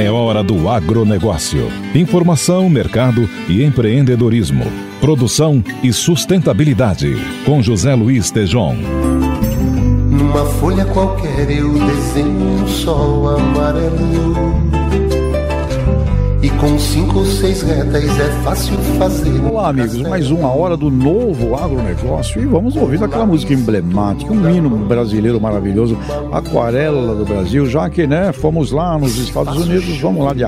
É hora do agronegócio. Informação, mercado e empreendedorismo. Produção e sustentabilidade. Com José Luiz Tejon. Numa folha qualquer eu desenho um sol amarelo. Com cinco ou seis retas é fácil fazer. Olá, amigos. Mais uma hora do novo agronegócio. E vamos ouvir aquela música emblemática, um hino brasileiro maravilhoso, Aquarela do Brasil. Já que, né, fomos lá nos Estados Unidos, vamos lá de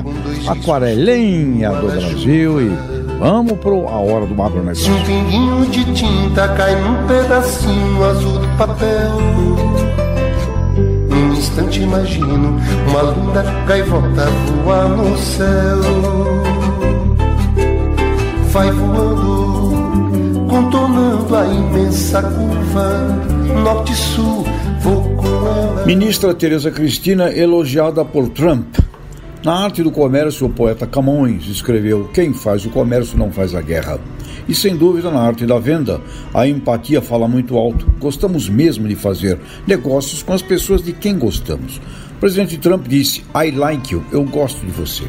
Aquarelinha do Brasil e vamos pro A Hora do Agronegócio. Se um pinguinho de tinta cai num pedacinho azul do papel instante imagino uma linda gaivota voar no céu. Vai voando, contornando a imensa curva, norte-sul. Ministra Tereza Cristina elogiada por Trump. Na arte do comércio, o poeta Camões escreveu: Quem faz o comércio não faz a guerra. E sem dúvida, na arte da venda, a empatia fala muito alto. Gostamos mesmo de fazer negócios com as pessoas de quem gostamos. O presidente Trump disse: I like you, eu gosto de você.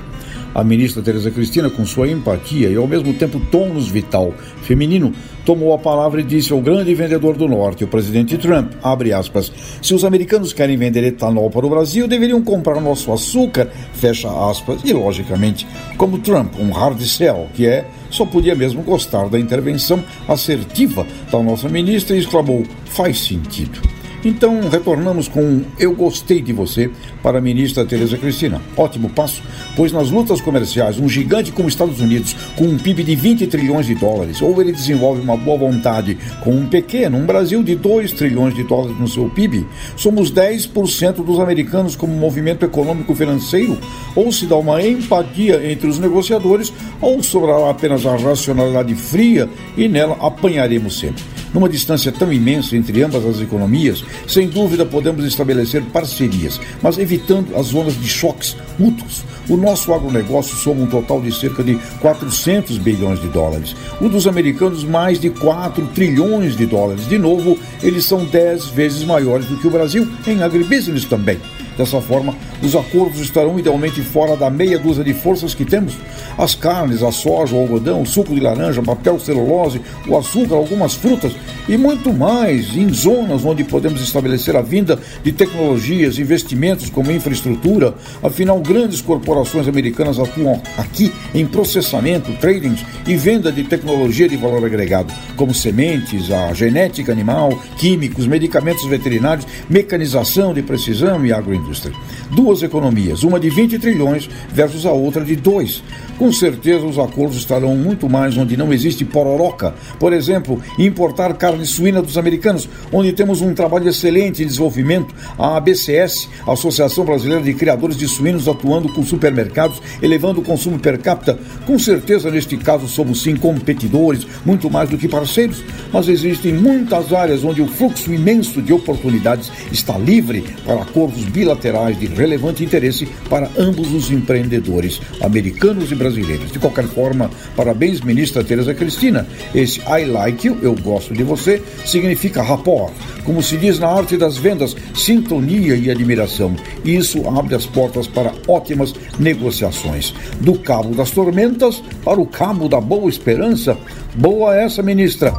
A ministra Tereza Cristina, com sua empatia e ao mesmo tempo tônus vital feminino, tomou a palavra e disse ao grande vendedor do Norte, o presidente Trump, abre aspas, se os americanos querem vender etanol para o Brasil, deveriam comprar nosso açúcar, fecha aspas, e logicamente, como Trump, um hard sell, que é, só podia mesmo gostar da intervenção assertiva da nossa ministra e exclamou, faz sentido. Então, retornamos com Eu Gostei de Você para a ministra Tereza Cristina. Ótimo passo, pois nas lutas comerciais, um gigante como os Estados Unidos, com um PIB de 20 trilhões de dólares, ou ele desenvolve uma boa vontade com um pequeno, um Brasil de 2 trilhões de dólares no seu PIB, somos 10% dos americanos como movimento econômico financeiro, ou se dá uma empatia entre os negociadores, ou sobrará apenas a racionalidade fria e nela apanharemos sempre. Numa distância tão imensa entre ambas as economias, sem dúvida podemos estabelecer parcerias, mas evitando as zonas de choques mútuos. O nosso agronegócio soma um total de cerca de 400 bilhões de dólares. O dos americanos, mais de 4 trilhões de dólares. De novo, eles são 10 vezes maiores do que o Brasil em agribusiness também. Dessa forma, os acordos estarão idealmente fora da meia dúzia de forças que temos. As carnes, a soja, o algodão, o suco de laranja, papel, celulose, o açúcar, algumas frutas e muito mais em zonas onde podemos estabelecer a vinda de tecnologias, investimentos como infraestrutura. Afinal, grandes corporações americanas atuam aqui em processamento, trading e venda de tecnologia de valor agregado, como sementes, a genética animal, químicos, medicamentos veterinários, mecanização de precisão e agroindústria indústria. Duas economias, uma de 20 trilhões versus a outra de 2. Com certeza os acordos estarão muito mais onde não existe pororoca. Por exemplo, importar carne suína dos americanos, onde temos um trabalho excelente em desenvolvimento, a ABCS, Associação Brasileira de Criadores de Suínos, atuando com supermercados, elevando o consumo per capita. Com certeza, neste caso, somos sim competidores, muito mais do que parceiros, mas existem muitas áreas onde o fluxo imenso de oportunidades está livre para acordos bilaterais de relevante interesse para ambos os empreendedores, americanos e brasileiros. De qualquer forma, parabéns, ministra Tereza Cristina. Esse I like you, eu gosto de você, significa rapport. Como se diz na arte das vendas, sintonia e admiração. E isso abre as portas para ótimas negociações. Do cabo das tormentas para o cabo da boa esperança. Boa essa, ministra.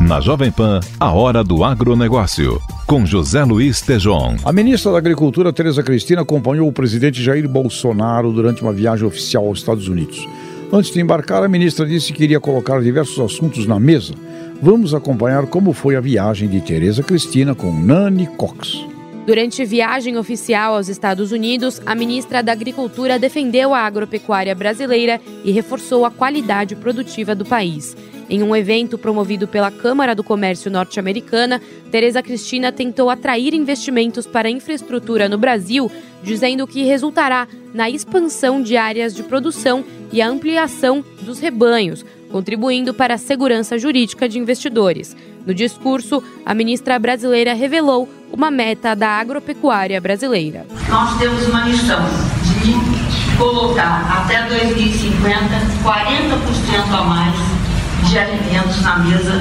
Na Jovem Pan, a hora do agronegócio. Com José Luiz Tejon. A ministra da Agricultura, Tereza Cristina, acompanhou o presidente Jair Bolsonaro durante uma viagem oficial aos Estados Unidos. Antes de embarcar, a ministra disse que iria colocar diversos assuntos na mesa. Vamos acompanhar como foi a viagem de Tereza Cristina com Nani Cox. Durante viagem oficial aos Estados Unidos, a ministra da Agricultura defendeu a agropecuária brasileira e reforçou a qualidade produtiva do país. Em um evento promovido pela Câmara do Comércio Norte-Americana, Tereza Cristina tentou atrair investimentos para infraestrutura no Brasil, dizendo que resultará na expansão de áreas de produção e a ampliação dos rebanhos, contribuindo para a segurança jurídica de investidores. No discurso, a ministra brasileira revelou uma meta da agropecuária brasileira. Nós temos uma missão de colocar até 2050 40% a mais de alimentos na mesa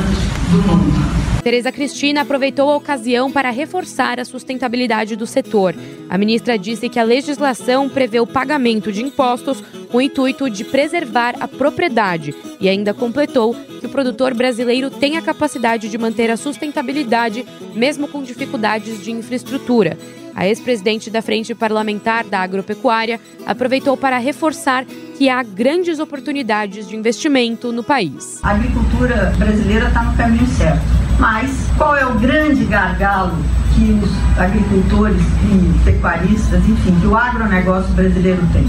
do mundo. Tereza Cristina aproveitou a ocasião para reforçar a sustentabilidade do setor. A ministra disse que a legislação prevê o pagamento de impostos com o intuito de preservar a propriedade e ainda completou que o produtor brasileiro tem a capacidade de manter a sustentabilidade mesmo com dificuldades de infraestrutura. A ex-presidente da Frente Parlamentar da Agropecuária aproveitou para reforçar que há grandes oportunidades de investimento no país. A agricultura brasileira está no caminho certo. Mas qual é o grande gargalo que os agricultores e pecuaristas, enfim, que o agronegócio brasileiro tem?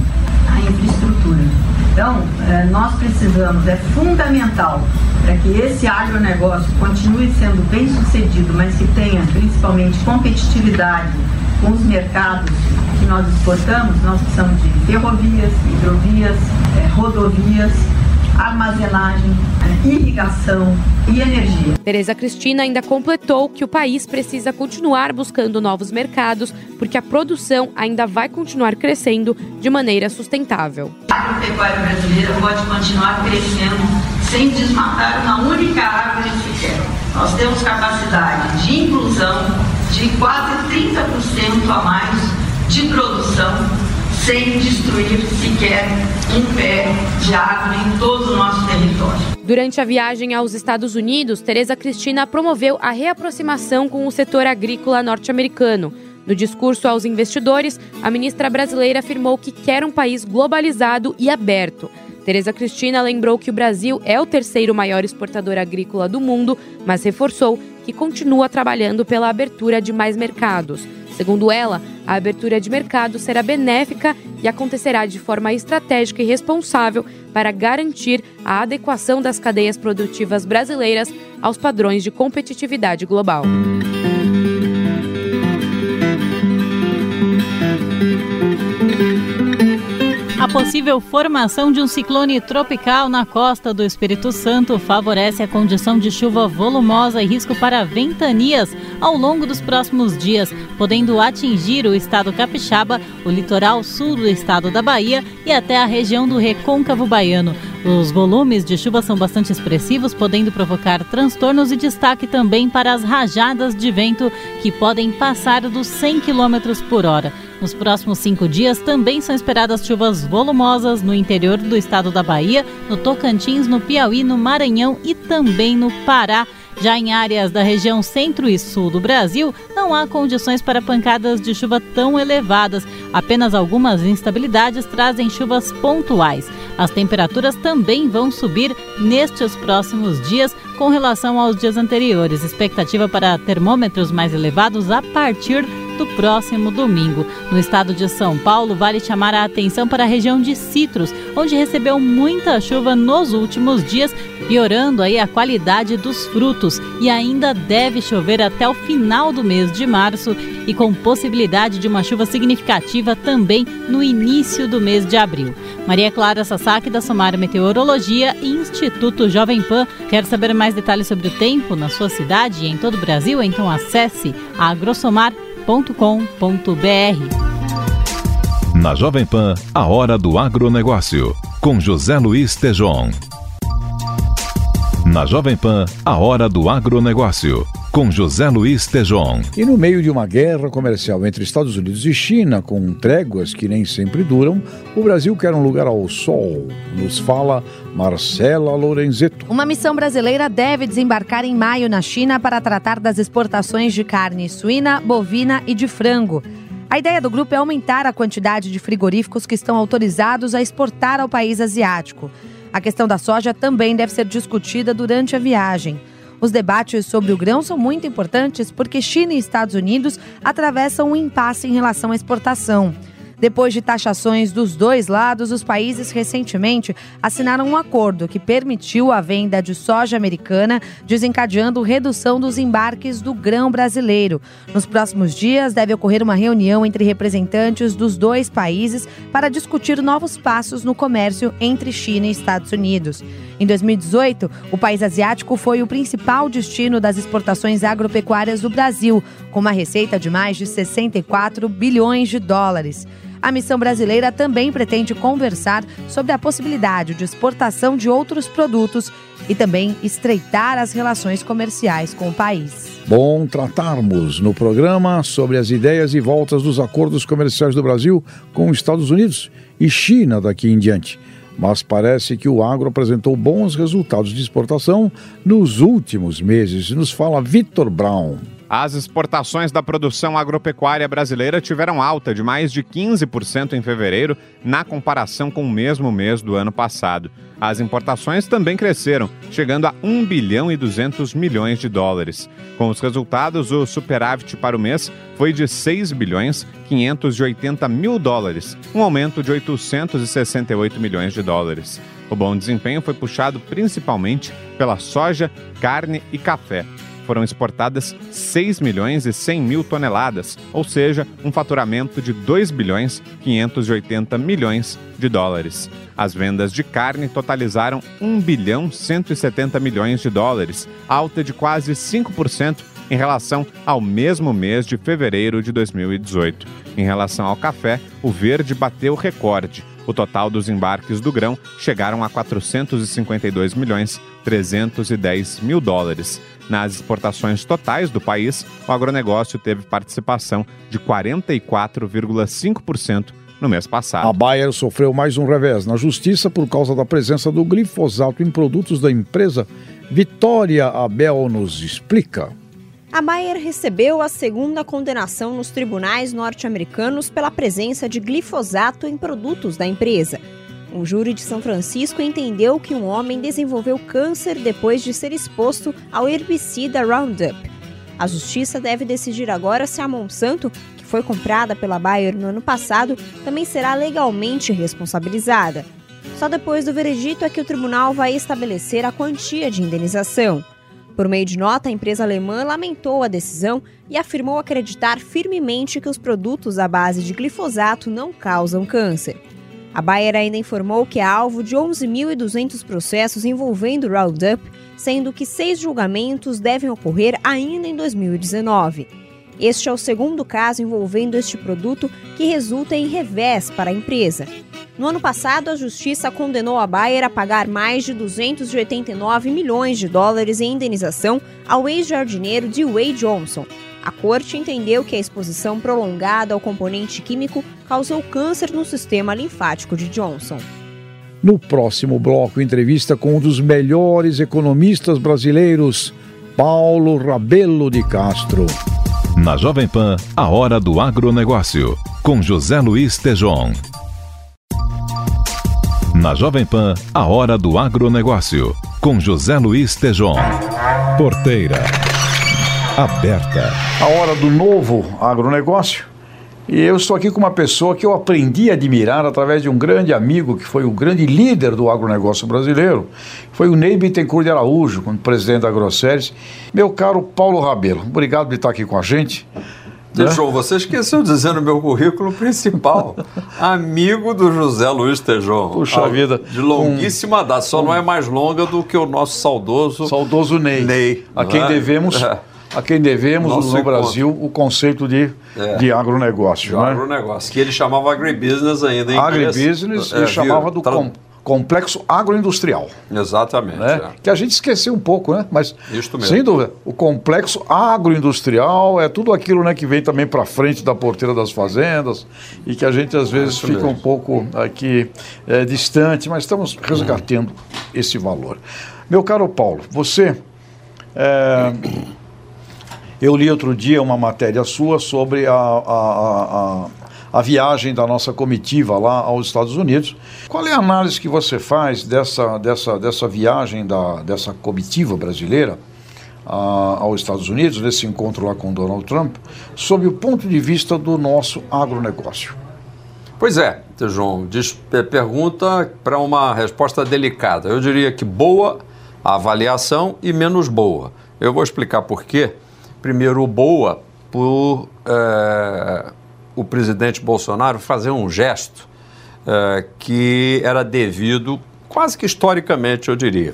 A infraestrutura. Então, eh, nós precisamos, é fundamental para que esse agronegócio continue sendo bem sucedido, mas que tenha principalmente competitividade com os mercados que nós exportamos, nós precisamos de ferrovias, hidrovias, é, rodovias, armazenagem, é, irrigação e energia. Tereza Cristina ainda completou que o país precisa continuar buscando novos mercados, porque a produção ainda vai continuar crescendo de maneira sustentável. A agropecuária brasileira pode continuar crescendo sem desmatar uma única árvore sequer. Nós temos capacidade de inclusão de quase 30% a mais de produção sem destruir sequer um pé de árvore em todo o nosso território. Durante a viagem aos Estados Unidos, Tereza Cristina promoveu a reaproximação com o setor agrícola norte-americano. No discurso aos investidores, a ministra brasileira afirmou que quer um país globalizado e aberto. Tereza Cristina lembrou que o Brasil é o terceiro maior exportador agrícola do mundo, mas reforçou que continua trabalhando pela abertura de mais mercados. Segundo ela, a abertura de mercado será benéfica e acontecerá de forma estratégica e responsável para garantir a adequação das cadeias produtivas brasileiras aos padrões de competitividade global. A possível formação de um ciclone tropical na costa do Espírito Santo favorece a condição de chuva volumosa e risco para ventanias ao longo dos próximos dias, podendo atingir o estado capixaba, o litoral sul do estado da Bahia e até a região do Recôncavo Baiano. Os volumes de chuva são bastante expressivos, podendo provocar transtornos e destaque também para as rajadas de vento que podem passar dos 100 km por hora. Nos próximos cinco dias também são esperadas chuvas volumosas no interior do estado da Bahia, no Tocantins, no Piauí, no Maranhão e também no Pará. Já em áreas da região centro e sul do Brasil, não há condições para pancadas de chuva tão elevadas. Apenas algumas instabilidades trazem chuvas pontuais. As temperaturas também vão subir nestes próximos dias com relação aos dias anteriores. Expectativa para termômetros mais elevados a partir do próximo domingo. No estado de São Paulo, vale chamar a atenção para a região de Citros, onde recebeu muita chuva nos últimos dias, piorando aí a qualidade dos frutos e ainda deve chover até o final do mês de março e com possibilidade de uma chuva significativa também no início do mês de abril. Maria Clara Sasaki da Somar Meteorologia e Instituto Jovem Pan quer saber mais detalhes sobre o tempo na sua cidade e em todo o Brasil? Então acesse a na Jovem Pan, a hora do agronegócio, com José Luiz Tejon. Na Jovem Pan, a hora do agronegócio, com José Luiz Tejon. E no meio de uma guerra comercial entre Estados Unidos e China, com tréguas que nem sempre duram, o Brasil quer um lugar ao sol, nos fala Marcela Lorenzeto. Uma missão brasileira deve desembarcar em maio na China para tratar das exportações de carne suína, bovina e de frango. A ideia do grupo é aumentar a quantidade de frigoríficos que estão autorizados a exportar ao país asiático. A questão da soja também deve ser discutida durante a viagem. Os debates sobre o grão são muito importantes porque China e Estados Unidos atravessam um impasse em relação à exportação. Depois de taxações dos dois lados, os países recentemente assinaram um acordo que permitiu a venda de soja americana, desencadeando redução dos embarques do grão brasileiro. Nos próximos dias, deve ocorrer uma reunião entre representantes dos dois países para discutir novos passos no comércio entre China e Estados Unidos. Em 2018, o país asiático foi o principal destino das exportações agropecuárias do Brasil, com uma receita de mais de 64 bilhões de dólares. A missão brasileira também pretende conversar sobre a possibilidade de exportação de outros produtos e também estreitar as relações comerciais com o país. Bom tratarmos no programa sobre as ideias e voltas dos acordos comerciais do Brasil com os Estados Unidos e China daqui em diante. Mas parece que o agro apresentou bons resultados de exportação nos últimos meses, nos fala Vitor Brown. As exportações da produção agropecuária brasileira tiveram alta de mais de 15% em fevereiro, na comparação com o mesmo mês do ano passado. As importações também cresceram, chegando a 1 bilhão e 200 milhões de dólares. Com os resultados, o superávit para o mês foi de 6 bilhões 580 mil dólares, um aumento de 868 milhões de dólares. O bom desempenho foi puxado principalmente pela soja, carne e café foram exportadas 6 milhões e 100 mil toneladas, ou seja, um faturamento de 2 bilhões 580 milhões de dólares. As vendas de carne totalizaram 1 bilhão 170 milhões de dólares, alta de quase 5% em relação ao mesmo mês de fevereiro de 2018. Em relação ao café, o verde bateu recorde. O total dos embarques do grão chegaram a 452 milhões 310 mil dólares. Nas exportações totais do país, o agronegócio teve participação de 44,5% no mês passado. A Bayer sofreu mais um revés na justiça por causa da presença do glifosato em produtos da empresa. Vitória Abel nos explica. A Bayer recebeu a segunda condenação nos tribunais norte-americanos pela presença de glifosato em produtos da empresa. Um júri de São Francisco entendeu que um homem desenvolveu câncer depois de ser exposto ao herbicida Roundup. A justiça deve decidir agora se a Monsanto, que foi comprada pela Bayer no ano passado, também será legalmente responsabilizada. Só depois do veredito é que o tribunal vai estabelecer a quantia de indenização. Por meio de nota, a empresa alemã lamentou a decisão e afirmou acreditar firmemente que os produtos à base de glifosato não causam câncer. A Bayer ainda informou que é alvo de 11.200 processos envolvendo Roundup, sendo que seis julgamentos devem ocorrer ainda em 2019. Este é o segundo caso envolvendo este produto que resulta em revés para a empresa. No ano passado, a justiça condenou a Bayer a pagar mais de 289 milhões de dólares em indenização ao ex-jardineiro Dewey Johnson, a corte entendeu que a exposição prolongada ao componente químico causou câncer no sistema linfático de Johnson. No próximo bloco, entrevista com um dos melhores economistas brasileiros, Paulo Rabelo de Castro. Na Jovem Pan, a hora do agronegócio, com José Luiz Tejon. Na Jovem Pan, a hora do agronegócio, com José Luiz Tejon. Porteira aberta. A hora do novo agronegócio. E eu estou aqui com uma pessoa que eu aprendi a admirar através de um grande amigo, que foi o grande líder do agronegócio brasileiro, foi o Ney Bittencourt de Araújo, como presidente da AgroSéries. Meu caro Paulo Rabelo, obrigado por estar aqui com a gente. Né? João, você esqueceu de dizer no meu currículo principal, amigo do José Luiz Tejon. Puxa vida. De longuíssima um, data, só um, não é mais longa do que o nosso saudoso... Saudoso Ney. Ney. A quem é? devemos... É a quem devemos Nosso no Brasil o conceito de, é. de agronegócio. De né? agronegócio, que ele chamava agribusiness ainda em Agribusiness é, ele chamava do com, complexo agroindustrial. Exatamente. Né? É. Que a gente esqueceu um pouco, né? Mas, sem dúvida, o complexo agroindustrial é tudo aquilo né, que vem também para frente da porteira das fazendas e que a gente às vezes fica mesmo. um pouco aqui é, distante, mas estamos resgatando esse valor. Meu caro Paulo, você... É, eu li outro dia uma matéria sua sobre a, a, a, a, viagem da nossa comitiva lá aos Estados Unidos. Qual é a análise que você faz dessa, dessa, dessa viagem da, dessa comitiva brasileira a, aos Estados Unidos, nesse encontro lá com Donald Trump, sob o ponto de vista do nosso agronegócio? Pois é, João, diz, pergunta para uma resposta delicada. Eu diria que boa a avaliação e menos boa. Eu vou explicar por quê primeiro boa por é, o presidente Bolsonaro fazer um gesto é, que era devido, quase que historicamente, eu diria.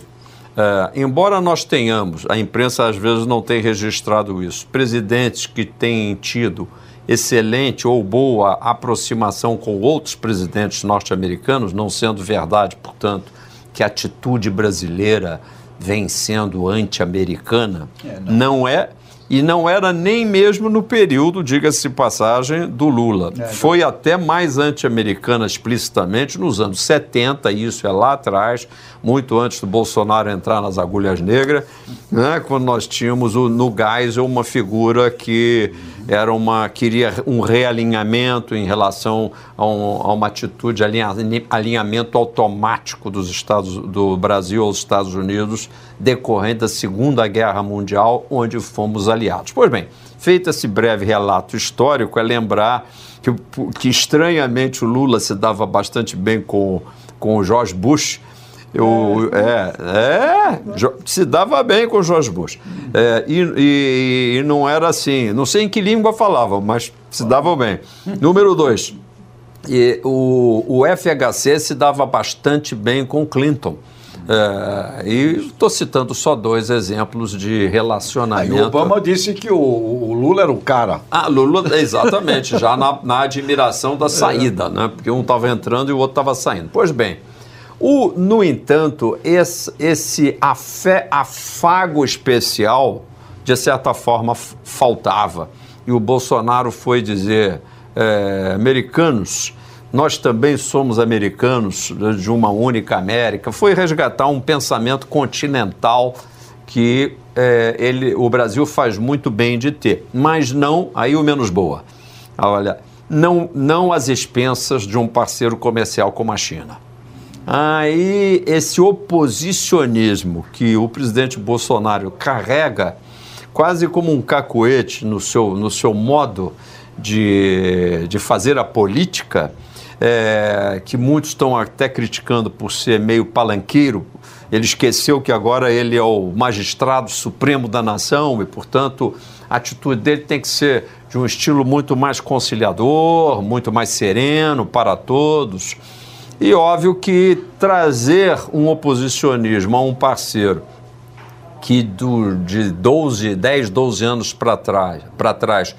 É, embora nós tenhamos, a imprensa às vezes não tem registrado isso, presidentes que têm tido excelente ou boa aproximação com outros presidentes norte-americanos, não sendo verdade, portanto, que a atitude brasileira vem sendo anti-americana, é, não. não é e não era nem mesmo no período, diga-se passagem, do Lula. É, Foi até mais anti-americana explicitamente nos anos 70, isso é lá atrás, muito antes do Bolsonaro entrar nas agulhas negras, né, quando nós tínhamos o, no Geisel uma figura que era uma queria um realinhamento em relação a, um, a uma atitude de alinha, alinhamento automático dos Estados do Brasil aos Estados Unidos decorrente da Segunda Guerra Mundial, onde fomos aliados. Pois bem, feito esse breve relato histórico, é lembrar que, que estranhamente o Lula se dava bastante bem com, com o George Bush eu, é, é, se dava bem com o George Bush. É, e, e, e, não era assim, não sei em que língua falavam, mas se davam bem. Número dois, e o, o FHC se dava bastante bem com Clinton. É, e estou citando só dois exemplos de relacionamento. Aí o Obama disse que o, o, Lula era o cara. Ah, Lula, exatamente, já na, na admiração da saída, né? Porque um estava entrando e o outro estava saindo. Pois bem, o, no entanto, esse, esse afé, afago especial, de certa forma, faltava. E o Bolsonaro foi dizer: é, americanos, nós também somos americanos de uma única América. Foi resgatar um pensamento continental que é, ele, o Brasil faz muito bem de ter, mas não, aí o menos boa. Olha, não, não às expensas de um parceiro comercial como a China. Aí, esse oposicionismo que o presidente Bolsonaro carrega, quase como um cacoete no seu, no seu modo de, de fazer a política, é, que muitos estão até criticando por ser meio palanqueiro. Ele esqueceu que agora ele é o magistrado supremo da nação e, portanto, a atitude dele tem que ser de um estilo muito mais conciliador, muito mais sereno para todos. E óbvio que trazer um oposicionismo a um parceiro que do, de 12, 10, 12 anos para trás, trás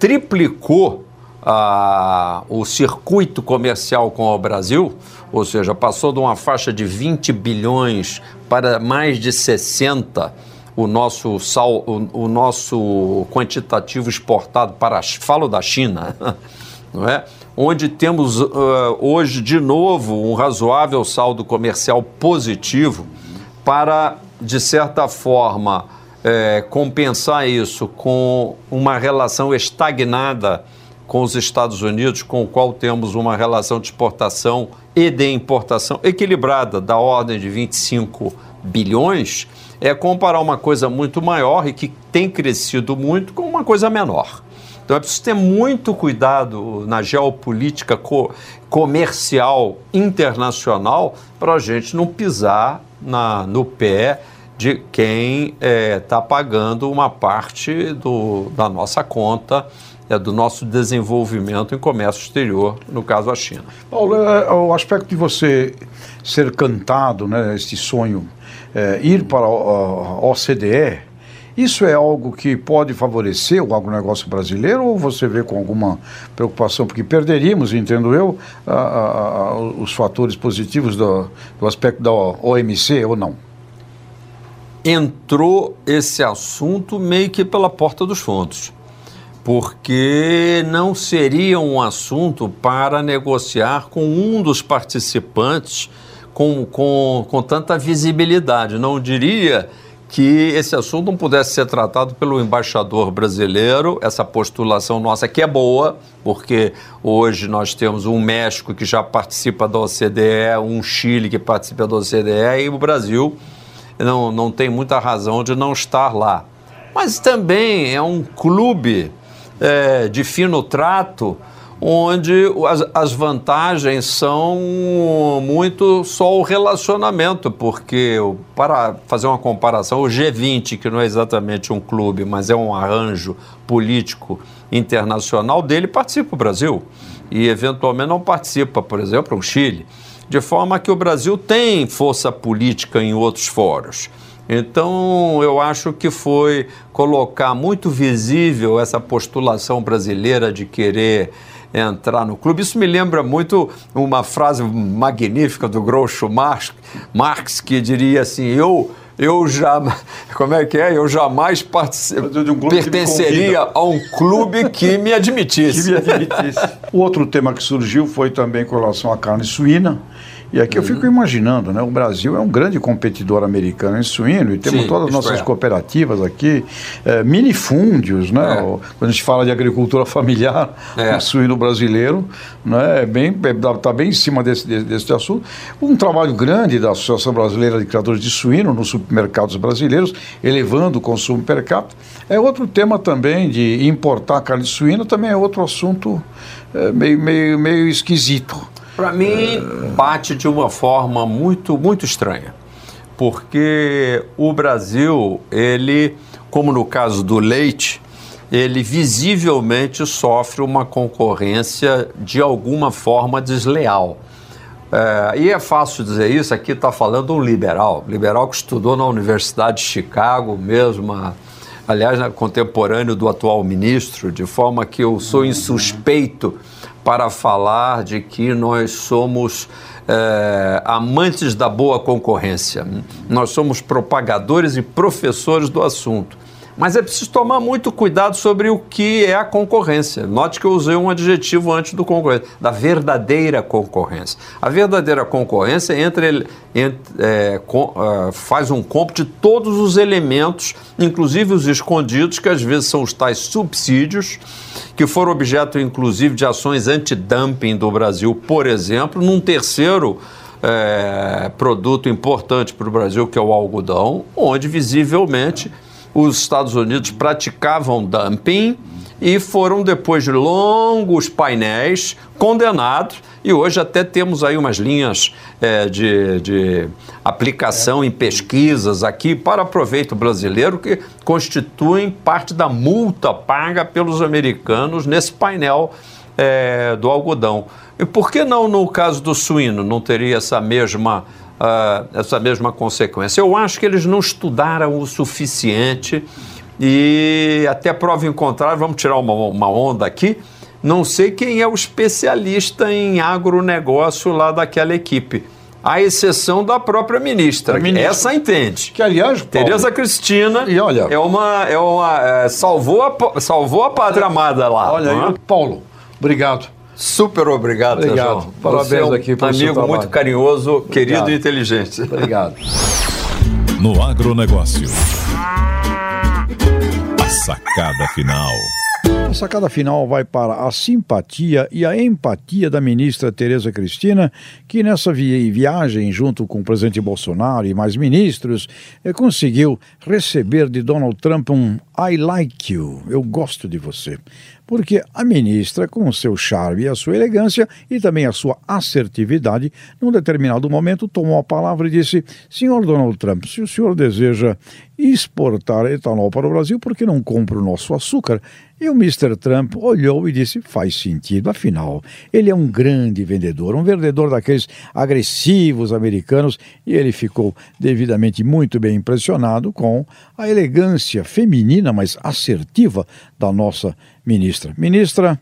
triplicou ah, o circuito comercial com o Brasil, ou seja, passou de uma faixa de 20 bilhões para mais de 60 o nosso, sal, o, o nosso quantitativo exportado para, falo da China, não é? Onde temos uh, hoje de novo um razoável saldo comercial positivo para, de certa forma, é, compensar isso com uma relação estagnada com os Estados Unidos, com o qual temos uma relação de exportação e de importação equilibrada, da ordem de 25 bilhões, é comparar uma coisa muito maior e que tem crescido muito com uma coisa menor. Então é preciso ter muito cuidado na geopolítica co comercial internacional para a gente não pisar na, no pé de quem está é, tá pagando uma parte do, da nossa conta é, do nosso desenvolvimento em comércio exterior, no caso a China. Paulo, é, é o aspecto de você ser cantado, né, este sonho, é, ir para a OCDE, isso é algo que pode favorecer o agronegócio brasileiro ou você vê com alguma preocupação? Porque perderíamos, entendo eu, a, a, a, os fatores positivos do, do aspecto da OMC ou não? Entrou esse assunto meio que pela porta dos fundos, porque não seria um assunto para negociar com um dos participantes com, com, com tanta visibilidade. Não diria que esse assunto não pudesse ser tratado pelo embaixador brasileiro, essa postulação nossa que é boa, porque hoje nós temos um México que já participa da OCDE, um Chile que participa da OCDE e o Brasil não, não tem muita razão de não estar lá. Mas também é um clube é, de fino trato onde as, as, vantagens são muito só o relacionamento, porque para fazer uma comparação, o G20, que não é exatamente um clube, mas é um arranjo político internacional dele, participa o Brasil e eventualmente não participa, por exemplo, o Chile, de forma que o Brasil tem força política em outros fóruns. Então, eu acho que foi colocar muito visível essa postulação brasileira de querer entrar no clube. Isso me lembra muito uma frase magnífica do Groucho Marx, Marx que diria assim: eu eu já como é que é? Eu jamais um pertenceria a um clube que me admitisse. que me admitisse. o outro tema que surgiu foi também com relação à carne suína. E aqui eu fico imaginando, né? O Brasil é um grande competidor americano em suíno e temos Sim, todas as nossas é. cooperativas aqui, é, minifúndios, né? É. Quando a gente fala de agricultura familiar, é. o suíno brasileiro, né? É bem, está é, bem em cima desse, desse, assunto. Um trabalho grande da Associação Brasileira de Criadores de Suíno nos supermercados brasileiros, elevando o consumo per capita. É outro tema também de importar carne suína, também é outro assunto é, meio, meio, meio esquisito. Para mim, bate de uma forma muito, muito estranha. Porque o Brasil, ele, como no caso do leite, ele visivelmente sofre uma concorrência de alguma forma desleal. É, e é fácil dizer isso, aqui está falando um liberal, liberal que estudou na Universidade de Chicago, mesmo, aliás, contemporâneo do atual ministro, de forma que eu sou insuspeito para falar de que nós somos é, amantes da boa concorrência. Nós somos propagadores e professores do assunto. Mas é preciso tomar muito cuidado sobre o que é a concorrência. Note que eu usei um adjetivo antes do concorrência, da verdadeira concorrência. A verdadeira concorrência entre, entre é, com, uh, faz um cômputo de todos os elementos, inclusive os escondidos, que às vezes são os tais subsídios, que foram objeto, inclusive, de ações anti-dumping do Brasil, por exemplo, num terceiro. É, produto importante para o Brasil, que é o algodão, onde visivelmente os Estados Unidos praticavam dumping e foram, depois de longos painéis, condenados. E hoje até temos aí umas linhas é, de, de aplicação em pesquisas aqui para proveito brasileiro que constituem parte da multa paga pelos americanos nesse painel é, do algodão. E por que não no caso do suíno não teria essa mesma uh, essa mesma consequência. Eu acho que eles não estudaram o suficiente e até prova em contrário, vamos tirar uma, uma onda aqui, não sei quem é o especialista em agronegócio lá daquela equipe à exceção da própria ministra. ministra. Essa entende. Que, aliás, Paulo, Tereza Cristina e olha, é uma. É uma é, salvou, a, salvou a pátria amada lá. Olha, aí, é? Paulo, obrigado. Super obrigado, obrigado. João. Parabéns Você é um aqui amigo muito carinhoso, obrigado. querido e inteligente. Obrigado. No agronegócio. A sacada final. A sacada final vai para a simpatia e a empatia da ministra Tereza Cristina, que nessa viagem, junto com o presidente Bolsonaro e mais ministros, eh, conseguiu receber de Donald Trump um I like you, eu gosto de você porque a ministra, com o seu charme e a sua elegância e também a sua assertividade, num determinado momento tomou a palavra e disse: Senhor Donald Trump, se o senhor deseja exportar etanol para o Brasil, por que não compra o nosso açúcar? E o Mr. Trump olhou e disse: faz sentido, afinal, ele é um grande vendedor, um vendedor daqueles agressivos americanos, e ele ficou devidamente muito bem impressionado com a elegância feminina, mas assertiva da nossa ministra. Ministra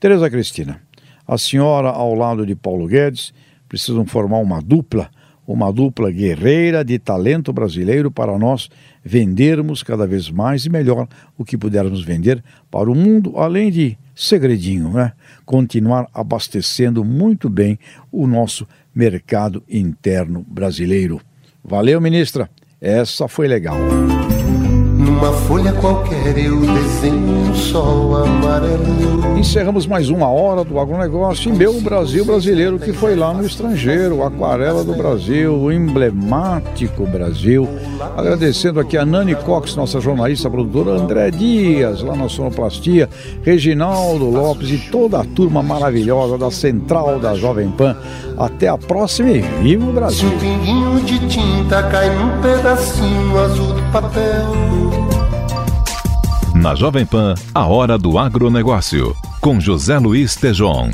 Tereza Cristina, a senhora, ao lado de Paulo Guedes, precisam formar uma dupla uma dupla guerreira de talento brasileiro para nós vendermos cada vez mais e melhor o que pudermos vender para o mundo, além de segredinho, né? Continuar abastecendo muito bem o nosso mercado interno brasileiro. Valeu, ministra. Essa foi legal. Numa folha qualquer eu desenho um sol amarelo. Encerramos mais uma hora do agronegócio e meu Brasil brasileiro que foi lá no estrangeiro, Aquarela do Brasil, o emblemático Brasil. Agradecendo aqui a Nani Cox, nossa jornalista produtora, André Dias, lá na Sonoplastia, Reginaldo Lopes e toda a turma maravilhosa da Central da Jovem Pan. Até a próxima e viva o Brasil! Um pinguinho de tinta cai num pedacinho azul do papel. Na Jovem Pan, a hora do agronegócio, com José Luiz Tejon.